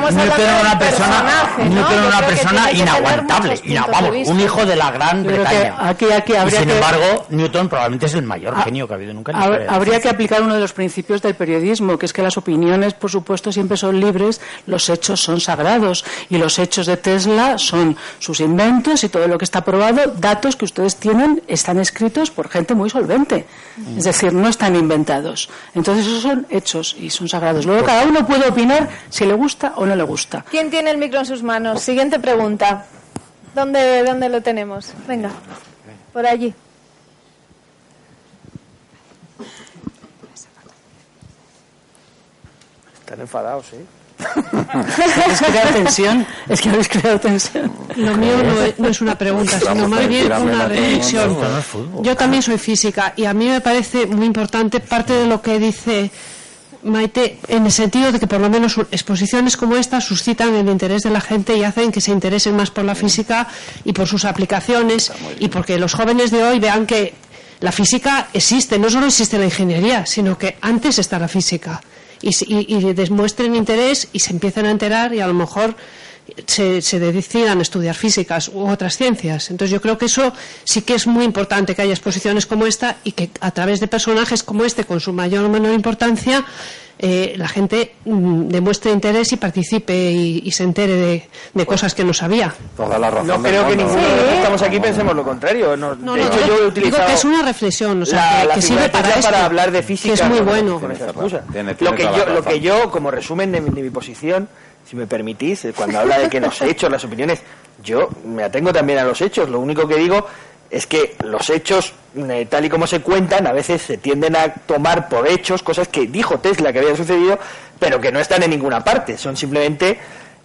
una persona, Newton era una persona inaguantable, vamos, un hijo de la Gran Bretaña. Aquí, aquí y sin embargo, Newton probablemente es el mayor genio que ha habido nunca. En la habría que aplicar uno de los principios del periodismo, que es que las opiniones, por supuesto, siempre son libres, los hechos son sagrados y los hechos de Tesla son sus inventos y todo lo que está probado, datos que ustedes tienen están escritos por gente muy solvente. Es decir, no están inventados. Entonces esos son hechos y son sagrados. Luego cada uno puede opinar si le gusta o no le gusta. ¿Quién tiene el micro en sus manos? Siguiente pregunta. ¿Dónde, dónde lo tenemos? Venga, por allí. Están enfadados, ¿sí? ¿Habéis creado tensión? Es que habéis creado tensión. Lo mío no es, una pregunta, sino más bien una reflexión. Yo también soy física y a mí me parece muy importante parte de lo que dice Maite, en el sentido de que por lo menos exposiciones como esta suscitan el interés de la gente y hacen que se interesen más por la física y por sus aplicaciones y porque los jóvenes de hoy vean que la física existe, no solo existe la ingeniería, sino que antes está la física y, demuestren interés y se empiecen a enterar y a lo mejor se, se, decidan estudiar físicas u otras ciencias. Entonces yo creo que eso sí que es muy importante que haya exposiciones como esta y que a través de personajes como este, con su mayor o menor importancia, eh, la gente mm, demuestre interés y participe y, se entere de, cosas que no sabía. no creo que ninguno de los que estamos aquí pensemos lo contrario. No, de hecho, yo he utilizado digo que es una reflexión, o sea, que, sirve para, hablar de física. Que es muy bueno. lo, que yo, lo que yo, como resumen de mi, posición, si me permitís, eh, cuando habla de que los hechos, las opiniones, yo me atengo también a los hechos. Lo único que digo es que los hechos, eh, tal y como se cuentan, a veces se tienden a tomar por hechos cosas que dijo Tesla que habían sucedido, pero que no están en ninguna parte. Son simplemente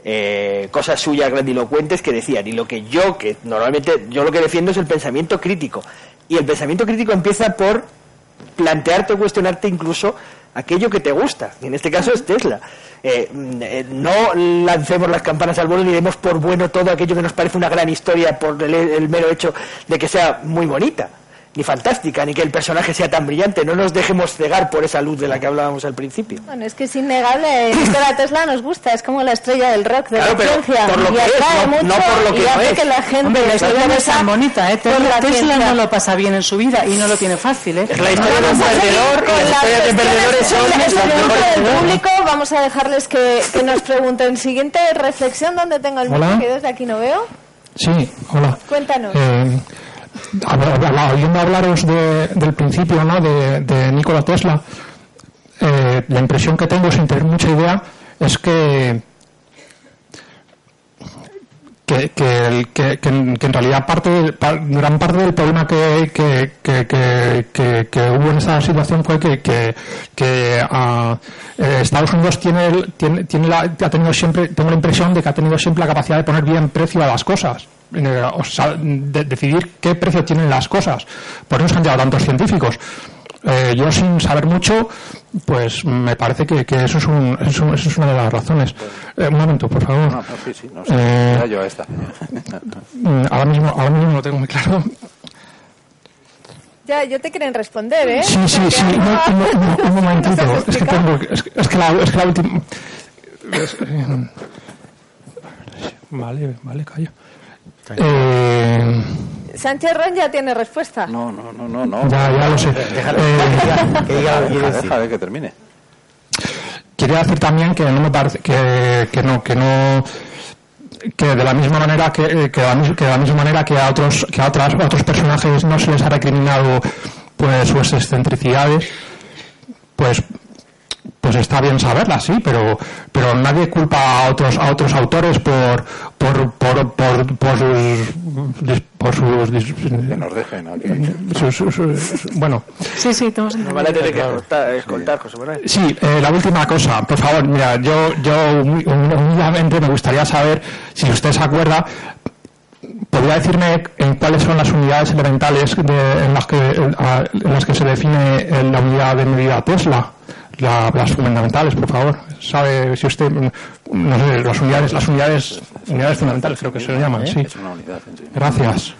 eh, cosas suyas grandilocuentes que decían. Y lo que yo, que normalmente yo lo que defiendo es el pensamiento crítico. Y el pensamiento crítico empieza por plantearte o cuestionarte incluso aquello que te gusta. Y en este caso es Tesla. Eh, eh, no lancemos las campanas al vuelo ni demos por bueno todo aquello que nos parece una gran historia por el mero hecho de que sea muy bonita ni fantástica, ni que el personaje sea tan brillante. No nos dejemos cegar por esa luz de la que hablábamos al principio. Bueno, es que es innegable. Nikola Tesla nos gusta, es como la estrella del rock, de la ciencia. Por lo y atrae mucho no por lo que y hace que la gente Hombre, la historia no es tan bonita, ¿eh? Tesla, no lo pasa bien en su vida y no lo tiene fácil, ¿eh? Es la historia de un perdedor y las historias de perdedores son del público. Vamos a dejarles que, que nos pregunten. Siguiente reflexión, ¿dónde tengo el micro? Que desde aquí no veo. Sí, hola. Cuéntanos. Eh, oyendo hablaros del principio ¿no? de, de Nikola Tesla, eh, la impresión que tengo sin tener mucha idea es que que, que, en, realidad parte gran parte del problema que, que, hubo en esta situación fue que, que, uh, Estados Unidos tiene, tiene, tiene la, ha tenido siempre, tengo la impresión de que ha tenido siempre la capacidad de poner bien precio a las cosas. O sea, de decidir qué precio tienen las cosas. Por eso se han llegado tantos científicos. Eh, yo sin saber mucho, pues me parece que, que eso, es un, eso, es una de las razones. Eh, un momento, por favor. No, sí, sí, no sé. Eh, yo esta. Ahora, mismo, ahora mismo no lo tengo muy claro. Ya, yo te quieren responder, ¿eh? Sí, sí, sí. un momentito. es, que tengo, es, es, que la, es que la última... Eh, vale, vale, callo. Eh... Sánchez Ron ya tiene respuesta. No, no, no, no. no. Ya, ya lo sé. Déjale, eh, que diga, deja, de que termine. Quería decir también que no me parece que, que no, que no que de la misma manera que, eh, que, de la misma manera que a otros que a otras a otros personajes no se les ha recriminado pues sus excentricidades pues pues está bien saberla, sí, pero, pero nadie culpa a otros, a otros autores por, por, por, por, por sus, por sus, que nos dejen bueno. Sí, sí, tenemos no vale tener que escoltar, José Manuel. Sí, eh, la última cosa, por favor, mira, yo, yo humildemente me gustaría saber si usted se acuerda ¿Podría decirme en cuáles son las unidades elementales en, las que, en las que se define la unidad de medida Tesla? Las fundamentales, por favor. ¿Sabe si usted, no sé, las unidades, las unidades, unidades fundamentales creo que se llaman, sí. Es una unidad Gracias.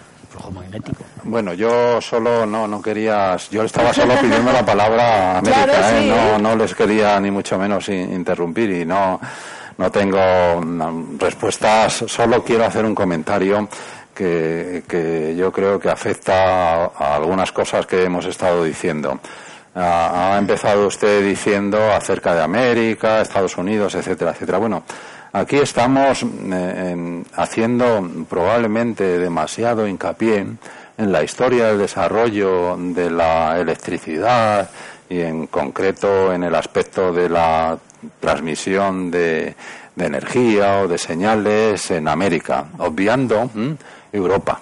Bueno, yo solo no no quería, yo estaba solo pidiendo la palabra América, ¿eh? no, no les quería ni mucho menos interrumpir y no no tengo respuestas, solo quiero hacer un comentario que, que yo creo que afecta a algunas cosas que hemos estado diciendo. Ha, empezado usted diciendo acerca de América, Estados Unidos, etcétera, etcétera. Bueno, aquí estamos eh, haciendo probablemente demasiado hincapié en la historia del desarrollo de la electricidad y en concreto en el aspecto de la transmisión de, energía o de señales en América, obviando Europa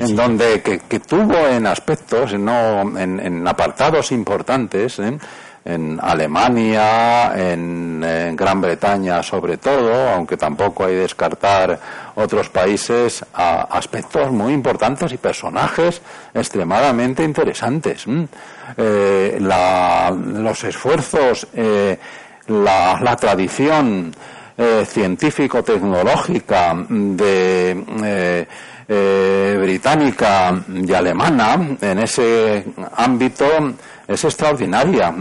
en donde que, tuvo en aspectos, no, en, apartados importantes, ¿eh? en Alemania, en, Gran Bretaña sobre todo, aunque tampoco hay que descartar otros países, a aspectos muy importantes y personajes extremadamente interesantes. Eh, los esfuerzos, eh, la, tradición científico-tecnológica de eh, británica y alemana en ese ámbito es extraordinaria.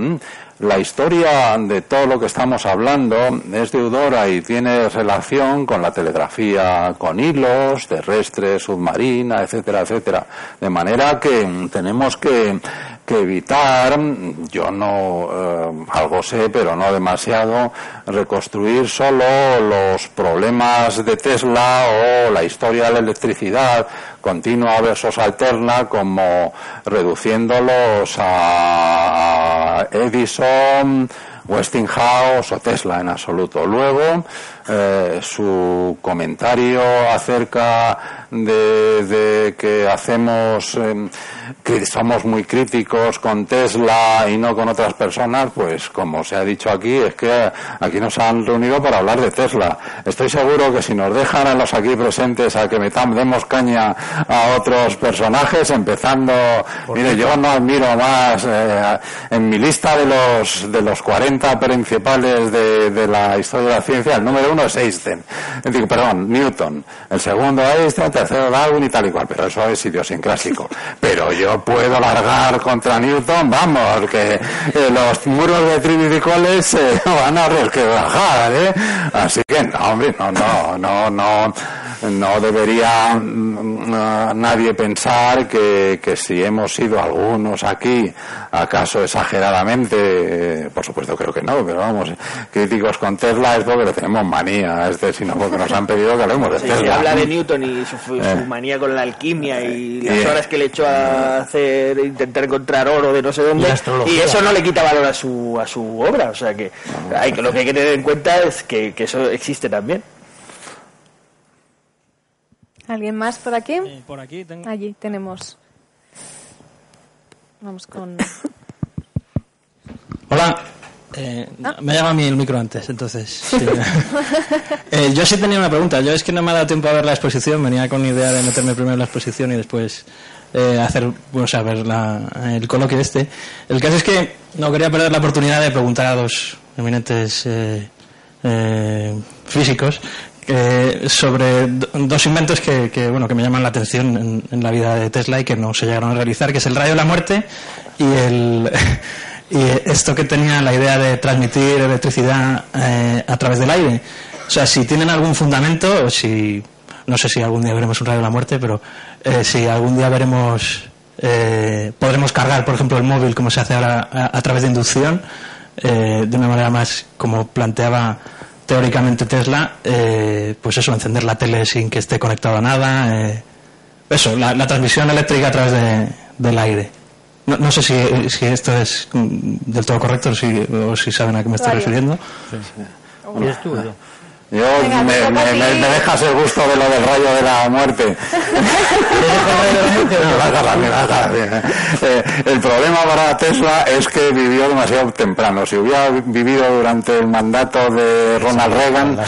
La historia de todo lo que estamos hablando es deudora y tiene relación con la telegrafía con hilos, terrestre, submarina, etcétera, etcétera. De manera que tenemos que que evitar, yo no, eh, algo sé, pero no demasiado, reconstruir solo los problemas de Tesla o la historia de la electricidad continua versus alterna como reduciéndolos a Edison, Westinghouse o Tesla en absoluto. Luego, eh, su comentario acerca de, que hacemos, eh, que somos muy críticos con Tesla y no con otras personas, pues como se ha dicho aquí, es que aquí nos han reunido para hablar de Tesla. Estoy seguro que si nos dejan a los aquí presentes a que metamos, demos caña a otros personajes, empezando, mire, yo no admiro más, eh, en mi lista de los, de los 40 principales de, de la historia de la ciencia, el número uno es Einstein, digo, perdón, Newton, el segundo Einstein, el tercero Darwin y tal y cual, pero eso es idiosincrásico. Pero yo puedo largar contra Newton, vamos, que eh, los muros de Trinity College se van a resquebrajar, ¿eh? Así que no, hombre, no, no, no, no no debería mm, nadie pensar que, que, si hemos sido algunos aquí, acaso exageradamente, eh, por supuesto creo que no, pero vamos, críticos con Tesla es porque le tenemos manía, es decir, sino porque nos han pedido que hablemos de Tesla. Se habla de Newton y su, eh. manía con la alquimia y las horas que le echó a hacer, intentar encontrar oro de no sé dónde, y, eso no le quita valor a su, a su obra, o sea que, hay, que lo que hay que tener en cuenta es que, que eso existe también. ¿Alguien más por aquí? Eh, por aquí tengo... Allí tenemos. Vamos con. Hola. Eh, ah. Me ha llamado a mí el micro antes, entonces. Eh, yo sí tenía una pregunta. Yo es que no me ha dado tiempo a ver la exposición. Venía con idea de meterme primero en la exposición y después hacer, bueno, o ver el coloquio este. El caso es que no quería perder la oportunidad de preguntar a dos eminentes físicos eh, sobre dos inventos que, bueno, que me llaman la atención en, la vida de Tesla y que no se llegaron a realizar, que es el rayo de la muerte y el y esto que tenía la idea de transmitir electricidad eh, a través del aire. O sea, si tienen algún fundamento, o si no sé si algún día veremos un rayo de la muerte, pero eh, si algún día veremos podremos cargar, por ejemplo, el móvil como se hace ahora a través de inducción, de una manera más como planteaba teóricamente Tesla, eh, pues eso, encender la tele sin que esté conectado a nada, eh, eso, la, transmisión eléctrica a través del aire. No, sé si, si, esto es mm, del todo correcto o si, o si saben a qué me estoy refiriendo. Sí, sí. Yo me, me, me, dejas el gusto de lo del rayo de la muerte. Eh, el problema para Tesla es que vivió demasiado temprano. Si hubiera vivido durante el mandato de Ronald Reagan,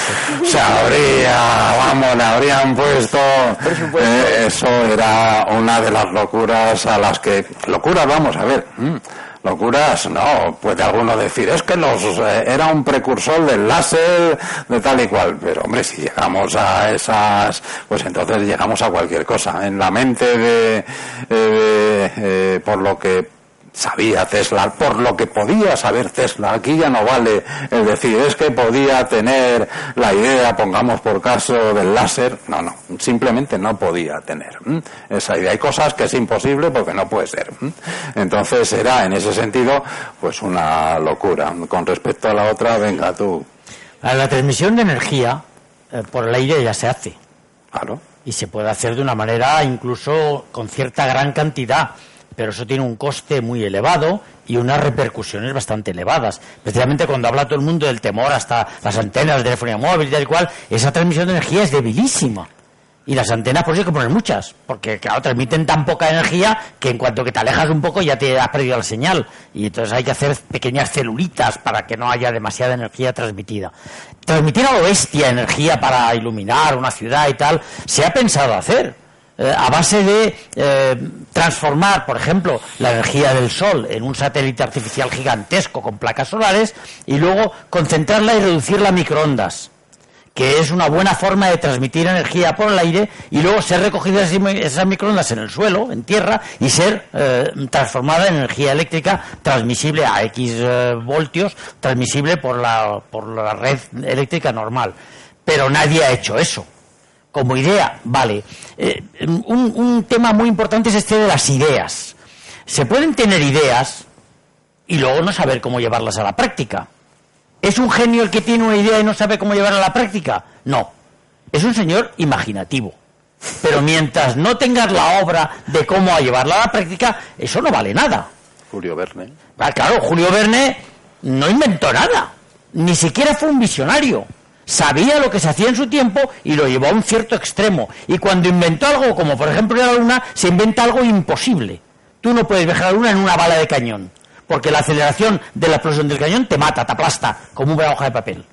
se habría, vamos, le habrían puesto. Eh, eso era una de las locuras a las que. Locuras, vamos a ver. Locuras, no, puede alguno decir, es que los, eh, era un precursor del láser, de tal y cual, pero hombre, si llegamos a esas, pues entonces llegamos a cualquier cosa. En la mente de, eh, eh, por lo que sabía Tesla, por lo que podía saber Tesla. Aquí ya no vale el decir, es que podía tener la idea, pongamos por caso, del láser. No, no, simplemente no podía tener esa idea. Hay cosas que es imposible porque no puede ser. Entonces era, en ese sentido, pues una locura. Con respecto a la otra, venga tú. La transmisión de energía eh, por el aire ya se hace. Claro. Y se puede hacer de una manera incluso con cierta gran cantidad pero eso tiene un coste muy elevado y unas repercusiones bastante elevadas. Especialmente cuando habla todo el mundo del temor hasta las antenas de telefonía móvil y tal cual, esa transmisión de energía es debilísima. Y las antenas, por eso hay que poner muchas, porque claro, transmiten tan poca energía que en cuanto que te alejas un poco ya te has perdido la señal. Y entonces hay que hacer pequeñas celulitas para que no haya demasiada energía transmitida. Transmitir a lo bestia energía para iluminar una ciudad y tal, se ha pensado hacer eh, a base de eh, transformar, por ejemplo, la energía del Sol en un satélite artificial gigantesco con placas solares y luego concentrarla y reducirla a microondas, que es una buena forma de transmitir energía por el aire y luego ser recogidas esas microondas en el suelo, en tierra, y ser eh, transformada en energía eléctrica transmisible a X voltios, transmisible por la, por la red eléctrica normal. Pero nadie ha hecho eso como idea, vale. Eh, un, tema muy importante es este de las ideas. Se pueden tener ideas y luego no saber cómo llevarlas a la práctica. ¿Es un genio el que tiene una idea y no sabe cómo llevarla a la práctica? No. Es un señor imaginativo. Pero mientras no tengas la obra de cómo llevarla a la práctica, eso no vale nada. Julio Verne. Ah, claro, Julio Verne no inventó nada. Ni siquiera fue un visionario sabía lo que se hacía en su tiempo y lo llevó a un cierto extremo. Y cuando inventó algo, como por ejemplo la luna, se inventa algo imposible. Tú no puedes viajar a la luna en una bala de cañón, porque la aceleración de la explosión del cañón te mata, te aplasta, como una hoja de papel.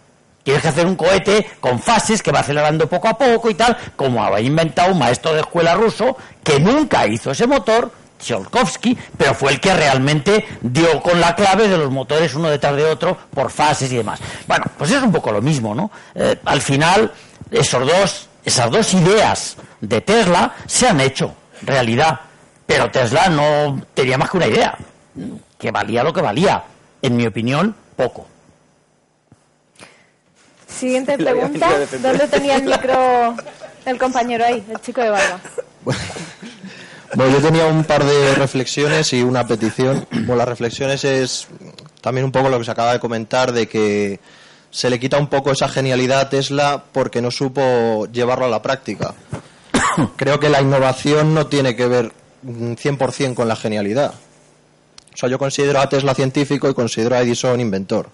Tienes que hacer un cohete con fases que va acelerando poco a poco y tal, como había inventado un maestro de escuela ruso que nunca hizo ese motor, Tsiolkovsky, pero fue el que realmente dio con la clave de los motores uno detrás de otro por fases y demás. Bueno, pues es un poco lo mismo, ¿no? Eh, al final, esos dos, esas dos ideas de Tesla se han hecho realidad, pero Tesla no tenía más que una idea, que valía lo que valía. En mi opinión, poco. Siguiente pregunta. ¿Dónde tenía el micro El compañero ahí, el chico de barba. Bueno, yo tenía un par de reflexiones y una petición. Bueno, las reflexiones es también un poco lo que se acaba de comentar de que se le quita un poco esa genialidad a Tesla porque no supo llevarlo a la práctica. Creo que la innovación no tiene que ver 100% con la genialidad. O sea, yo considero a Tesla científico y considero a Edison inventor.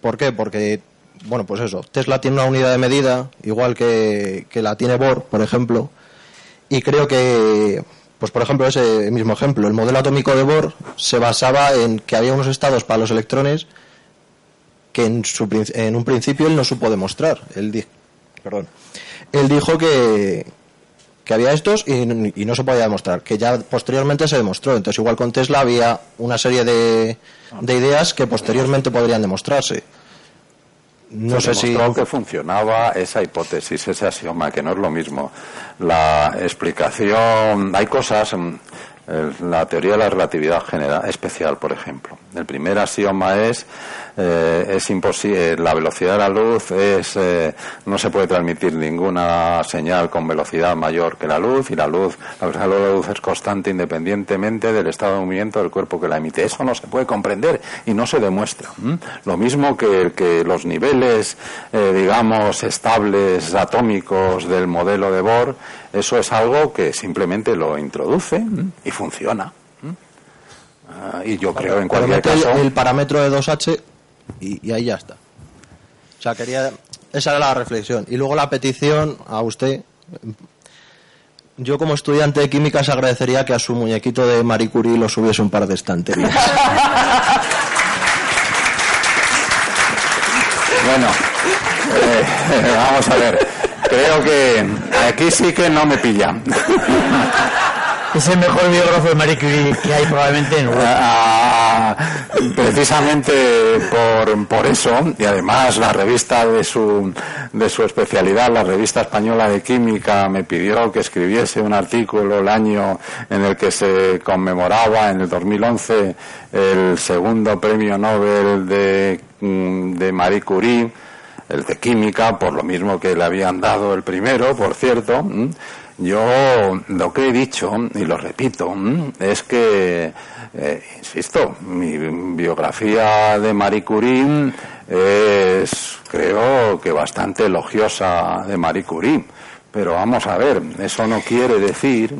¿Por qué? Porque, bueno, pues eso, Tesla tiene una unidad de medida, igual que, que la tiene Bohr, por ejemplo, y creo que, pues por ejemplo, ese mismo ejemplo, el modelo atómico de Bohr se basaba en que había unos estados para los electrones que en, su, en un principio él no supo demostrar. Él, dijo que, que había estos y, no se podía demostrar, que ya posteriormente se demostró. Entonces, igual con Tesla había una serie de, de ideas que posteriormente podrían demostrarse. No sé si que funcionaba esa hipótesis, ese axioma, que no es lo mismo. La explicación, hay cosas, mm, la teoría de la relatividad general especial, por ejemplo. El primer axioma es eh, es imposible, la velocidad de la luz es, eh, no se puede transmitir ninguna señal con velocidad mayor que la luz y la luz, la velocidad de la luz es constante independientemente del estado de movimiento del cuerpo que la emite. Eso no se puede comprender y no se demuestra. Lo mismo que, los niveles, eh, digamos, estables atómicos del modelo de Bohr, eso es algo que simplemente lo introduce y funciona. Ah, y yo creo en cualquier caso. El, parámetro de 2H y, ahí ya está. O sea, quería. Esa era la reflexión. Y luego la petición a usted. Yo, como estudiante de química, se agradecería que a su muñequito de Marie Curie lo subiese un par de estanterías. bueno, eh, vamos a ver. Creo que aquí sí que no me pilla. Es el mejor biógrafo de Marie Curie que hay probablemente en Europa. Ah, precisamente por, por eso, y además la revista de su, de su especialidad, la revista española de química, me pidió que escribiese un artículo el año en el que se conmemoraba, en el 2011, el segundo premio Nobel de, de Marie Curie, el de química, por lo mismo que le habían dado el primero, por cierto. Yo lo que he dicho, y lo repito, es que, eh, insisto, mi biografía de Marie Curie es, creo que bastante elogiosa de Marie Curie. Pero vamos a ver, eso no quiere decir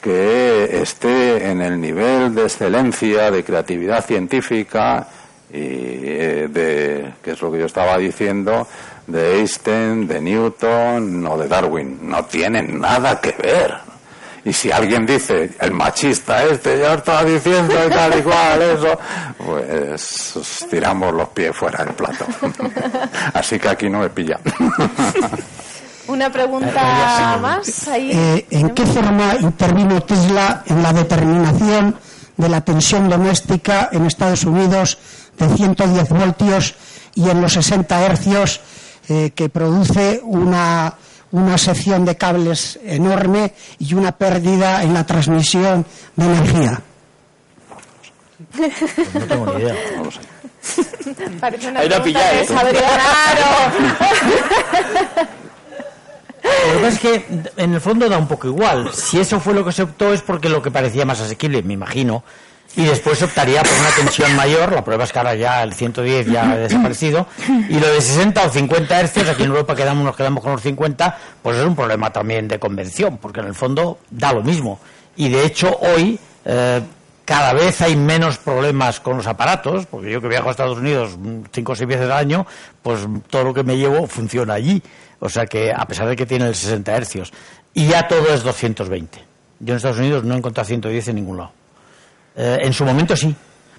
que esté en el nivel de excelencia, de creatividad científica y eh, de, que es lo que yo estaba diciendo, de Einstein, de Newton o de Darwin. No tienen nada que ver. Y si alguien dice, el machista este ya estaba diciendo y tal y cual, eso, pues tiramos los pies fuera del plato. Así que aquí no me pilla. Una pregunta más. Ahí. Eh, ¿En qué forma intervino Tesla en la determinación de la tensión doméstica en Estados Unidos de 110 voltios y en los 60 hercios eh, que produce una, una sección de cables enorme y una pérdida en la transmisión de energía. no tengo ni idea. No lo sé. Parece una lo pilláis. ¿eh? Lo que pasa es que en el fondo da un poco igual. Si eso fue lo que se optó es porque lo que parecía más asequible, me imagino, y después optaría por una tensión mayor, la prueba es que ahora ya el 110 ya ha desaparecido, y lo de 60 o 50 hercios, aquí en Europa quedamos, nos quedamos con los 50, pues es un problema también de convención, porque en el fondo da lo mismo. Y de hecho hoy eh, cada vez hay menos problemas con los aparatos, porque yo que viajo a Estados Unidos cinco o seis veces al año, pues todo lo que me llevo funciona allí. O sea que, a pesar de que tiene el 60 hercios, y ya todo es 220. Yo en Estados Unidos no he encontrado 110 en ningún lado. Eh, en su momento sí.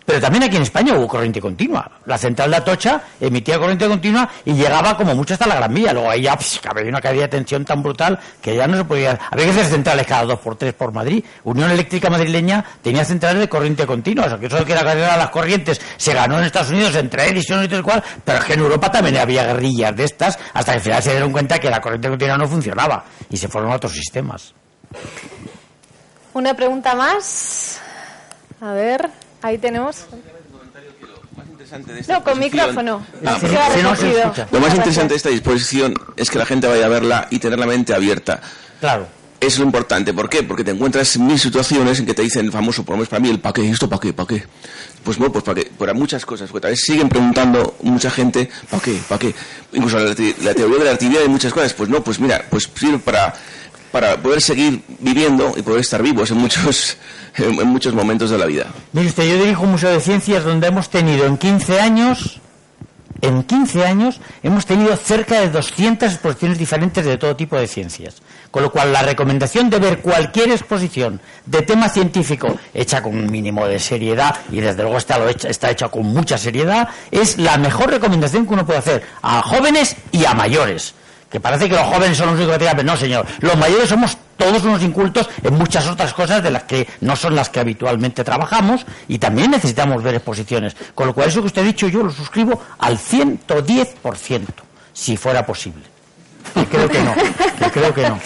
Pero también aquí en España hubo corriente continua. La central de Atocha emitía corriente continua y llegaba como mucho hasta la Gran Vía. Luego ahí ya había una caída de tensión tan brutal que ya no se podía... Había que hacer centrales cada dos por tres por Madrid. Unión Eléctrica Madrileña tenía centrales de corriente continua. O sea, que eso de que era carrera las corrientes se ganó en Estados Unidos entre Edison y tal cual, pero es que en Europa también había guerrillas de estas hasta que al final se dieron cuenta que la corriente continua no funcionaba y se fueron a otros sistemas. Una pregunta más. A ver, ahí tenemos. interesante de esta No, con micrófono. Ah, lo más interesante de esta disposición es que la gente vaya a verla y tener la mente abierta. Claro. Es lo importante. ¿Por qué? Porque te encuentras en mil situaciones en que te dicen, famoso, por lo menos para mí, el pa' qué, esto para qué, para qué. Pues bueno, pues para qué, para muchas cosas. Porque tal vez siguen preguntando mucha gente, ¿para qué, para qué? Incluso la, la teoría de la actividad y muchas cosas. Pues no, pues mira, pues sirve para para poder seguir viviendo y poder estar vivos en muchos, en muchos momentos de la vida. Mire usted, yo dirijo un museo de ciencias donde hemos tenido en 15 años, en 15 años, hemos tenido cerca de 200 exposiciones diferentes de todo tipo de ciencias. Con lo cual, la recomendación de ver cualquier exposición de tema científico hecha con un mínimo de seriedad, y desde luego está, lo hecha, está hecha con mucha seriedad, es la mejor recomendación que uno puede hacer a jóvenes y a mayores que parece que los jóvenes son los únicos que no señor, los mayores somos todos unos incultos en muchas otras cosas de las que no son las que habitualmente trabajamos y también necesitamos ver exposiciones, con lo cual eso que usted ha dicho yo lo suscribo al 110%, si fuera posible creo que no, creo que no.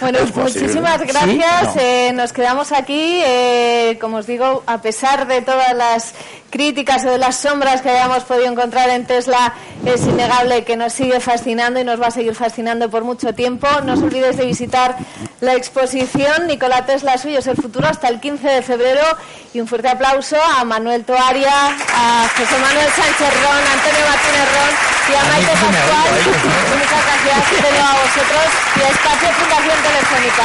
Bueno, muchísimas gracias. Eh, nos quedamos aquí. Eh, como os digo, a pesar de todas las críticas o de las sombras que hayamos podido encontrar en Tesla, es innegable que nos sigue fascinando y nos va a seguir fascinando por mucho tiempo. No os olvidéis de visitar la exposición Nicolás Tesla Suyos el futuro hasta el 15 de febrero y un fuerte aplauso a Manuel Toaria, a José Manuel Sánchez Ron, Antonio Martínez Ron y a Maite Pascual. Muchas gracias nuevo a vosotros y a Espacio Fundación Telefónica.